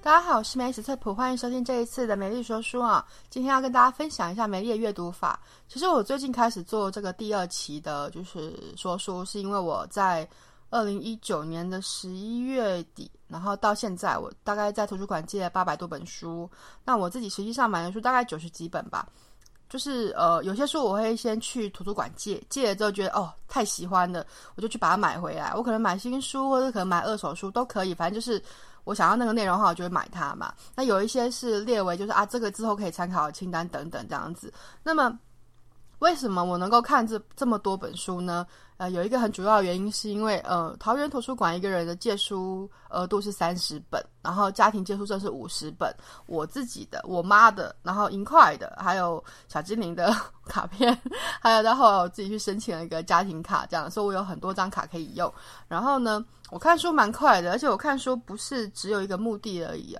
大家好，我是美史特普，欢迎收听这一次的美丽说书啊。今天要跟大家分享一下美丽的阅读法。其实我最近开始做这个第二期的，就是说书，是因为我在二零一九年的十一月底，然后到现在，我大概在图书馆借了八百多本书。那我自己实际上买的书大概九十几本吧。就是呃，有些书我会先去图书馆借，借了之后觉得哦太喜欢了，我就去把它买回来。我可能买新书，或者可能买二手书都可以，反正就是。我想要那个内容的话，我就会买它嘛。那有一些是列为就是啊，这个之后可以参考的清单等等这样子。那么，为什么我能够看这这么多本书呢？呃，有一个很主要的原因，是因为呃，桃园图书馆一个人的借书额度是三十本，然后家庭借书证是五十本，我自己的、我妈的，然后银块的，还有小精灵的 卡片，还有到后来我自己去申请了一个家庭卡，这样，所以我有很多张卡可以用。然后呢，我看书蛮快的，而且我看书不是只有一个目的而已。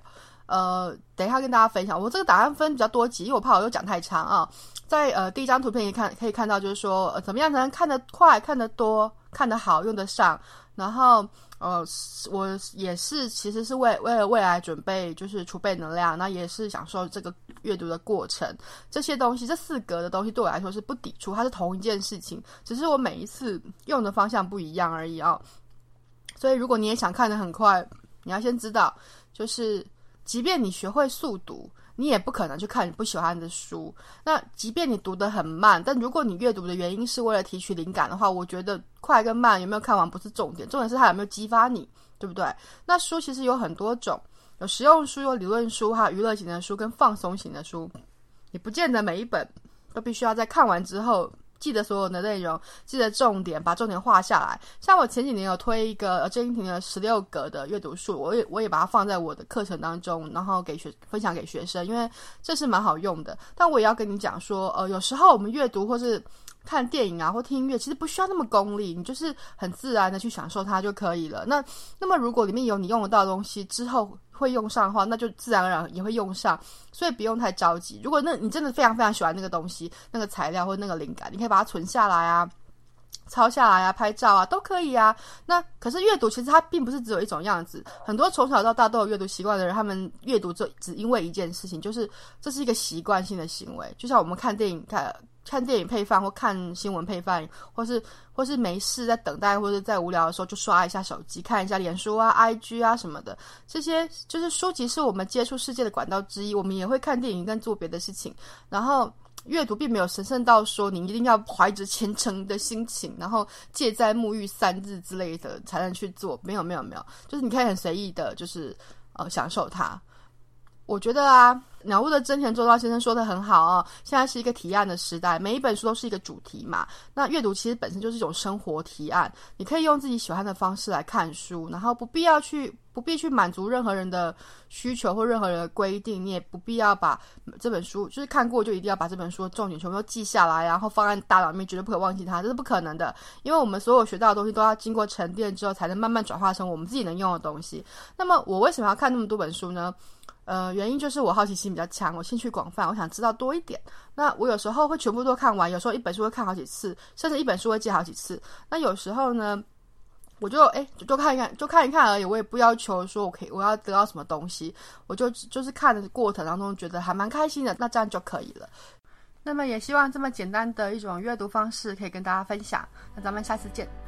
呃，等一下跟大家分享，我这个答案分比较多集，因为我怕我又讲太长啊。在呃第一张图片一看可以看到，就是说、呃、怎么样才能看得快、看得多、看得好、用得上。然后呃，我也是其实是为为了未来准备，就是储备能量，那也是享受这个阅读的过程。这些东西，这四格的东西对我来说是不抵触，它是同一件事情，只是我每一次用的方向不一样而已啊。所以如果你也想看得很快，你要先知道就是。即便你学会速读，你也不可能去看你不喜欢的书。那即便你读得很慢，但如果你阅读的原因是为了提取灵感的话，我觉得快跟慢有没有看完不是重点，重点是它有没有激发你，对不对？那书其实有很多种，有实用书、有理论书、还有娱乐型的书跟放松型的书。你不见得每一本都必须要在看完之后。记得所有的内容，记得重点，把重点画下来。像我前几年有推一个郑英婷的十六格的阅读术，我也我也把它放在我的课程当中，然后给学分享给学生，因为这是蛮好用的。但我也要跟你讲说，呃，有时候我们阅读或是看电影啊，或听音乐，其实不需要那么功利，你就是很自然的去享受它就可以了。那那么如果里面有你用得到的东西之后，会用上的话，那就自然而然也会用上，所以不用太着急。如果那你真的非常非常喜欢那个东西、那个材料或那个灵感，你可以把它存下来啊，抄下来啊，拍照啊，都可以啊。那可是阅读其实它并不是只有一种样子，很多从小到大都有阅读习惯的人，他们阅读就只因为一件事情，就是这是一个习惯性的行为，就像我们看电影看。看电影配饭，或看新闻配饭，或是或是没事在等待，或者在无聊的时候就刷一下手机，看一下脸书啊、IG 啊什么的。这些就是书籍，是我们接触世界的管道之一。我们也会看电影跟做别的事情。然后阅读并没有神圣到说你一定要怀着虔诚的心情，然后借斋沐浴三日之类的才能去做。没有没有没有，就是你可以很随意的，就是呃享受它。我觉得啊，鸟屋的真田周造先生说的很好哦。现在是一个提案的时代，每一本书都是一个主题嘛。那阅读其实本身就是一种生活提案，你可以用自己喜欢的方式来看书，然后不必要去不必去满足任何人的需求或任何人的规定，你也不必要把这本书就是看过就一定要把这本书的重点全部都记下来，然后放在大脑里面，绝对不可忘记它，这是不可能的。因为我们所有学到的东西都要经过沉淀之后，才能慢慢转化成我们自己能用的东西。那么我为什么要看那么多本书呢？呃，原因就是我好奇心比较强，我兴趣广泛，我想知道多一点。那我有时候会全部都看完，有时候一本书会看好几次，甚至一本书会借好几次。那有时候呢，我就哎，就看一看，就看一看而已。我也不要求说我可以，我要得到什么东西，我就就是看的过程当中觉得还蛮开心的，那这样就可以了。那么也希望这么简单的一种阅读方式可以跟大家分享。那咱们下次见。